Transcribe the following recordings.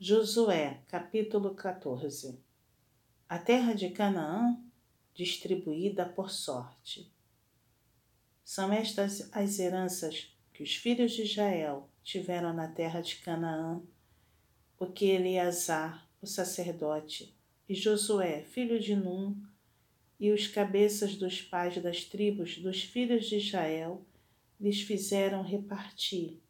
Josué, capítulo 14 A terra de Canaã distribuída por sorte. São estas as heranças que os filhos de Israel tiveram na terra de Canaã, porque Eleazar, o sacerdote, e Josué, filho de Num, e os cabeças dos pais das tribos dos filhos de Israel lhes fizeram repartir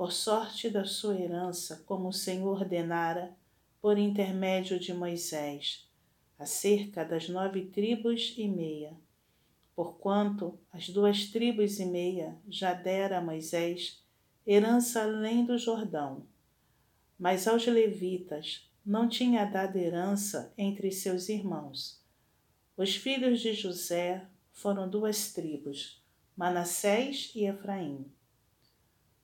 por sorte da sua herança, como o Senhor ordenara por intermédio de Moisés, acerca das nove tribos e meia. Porquanto as duas tribos e meia já dera a Moisés herança além do Jordão. Mas aos levitas não tinha dado herança entre seus irmãos. Os filhos de José foram duas tribos, Manassés e Efraim.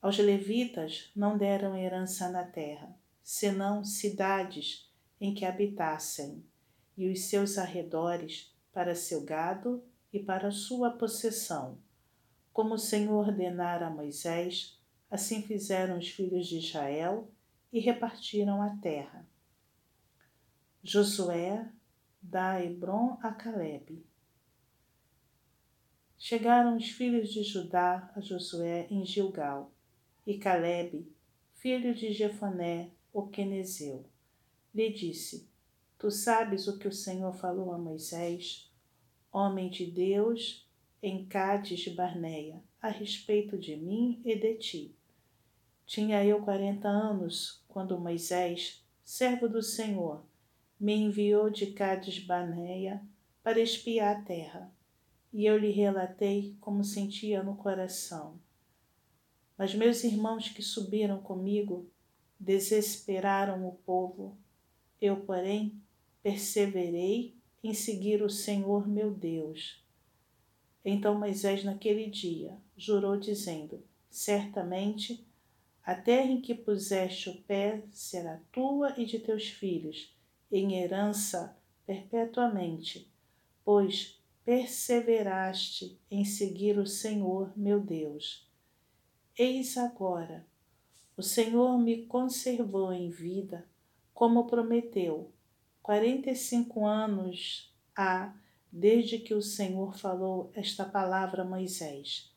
Aos levitas não deram herança na terra, senão cidades em que habitassem, e os seus arredores para seu gado e para sua possessão. Como o Senhor ordenara a Moisés, assim fizeram os filhos de Israel e repartiram a terra. Josué dá Hebron a Caleb. Chegaram os filhos de Judá a Josué em Gilgal e Caleb, filho de Jefoné, o quenezeu, lhe disse: Tu sabes o que o Senhor falou a Moisés, homem de Deus, em Cádiz de Barneia, a respeito de mim e de ti. Tinha eu quarenta anos quando Moisés, servo do Senhor, me enviou de Cádiz Barneia para espiar a terra, e eu lhe relatei como sentia no coração mas meus irmãos que subiram comigo desesperaram o povo. Eu, porém, perseverei em seguir o Senhor meu Deus. Então Moisés, naquele dia, jurou, dizendo: Certamente a terra em que puseste o pé será tua e de teus filhos, em herança perpetuamente, pois perseveraste em seguir o Senhor meu Deus. Eis agora, o Senhor me conservou em vida, como prometeu. Quarenta e cinco anos há desde que o Senhor falou esta palavra a Moisés,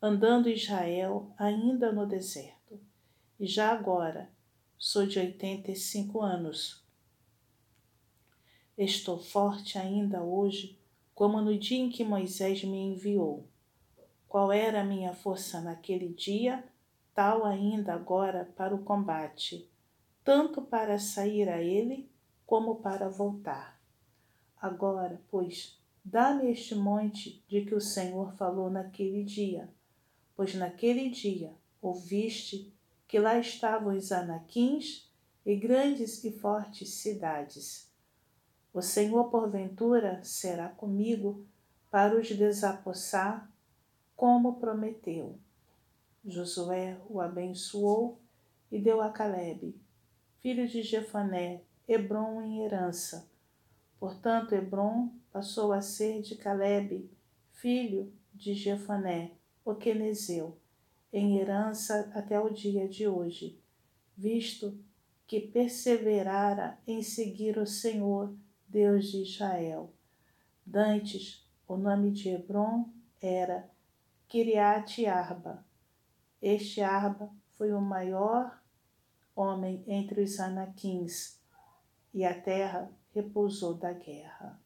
andando Israel ainda no deserto. E já agora sou de oitenta e cinco anos. Estou forte ainda hoje, como no dia em que Moisés me enviou. Qual era a minha força naquele dia, tal ainda agora para o combate, tanto para sair a ele como para voltar. Agora, pois, dá-me este monte de que o Senhor falou naquele dia, pois naquele dia ouviste que lá estavam os anaquins e grandes e fortes cidades. O Senhor, porventura, será comigo para os desapossar como prometeu. Josué o abençoou e deu a Caleb, filho de Jefané, Hebron em herança. Portanto, Hebron passou a ser de Caleb, filho de Jefané, o quenezeu, em herança até o dia de hoje, visto que perseverara em seguir o Senhor, Deus de Israel. Dantes, o nome de Hebron era Kiriat Arba. Este Arba foi o maior homem entre os anaquins, e a terra repousou da guerra.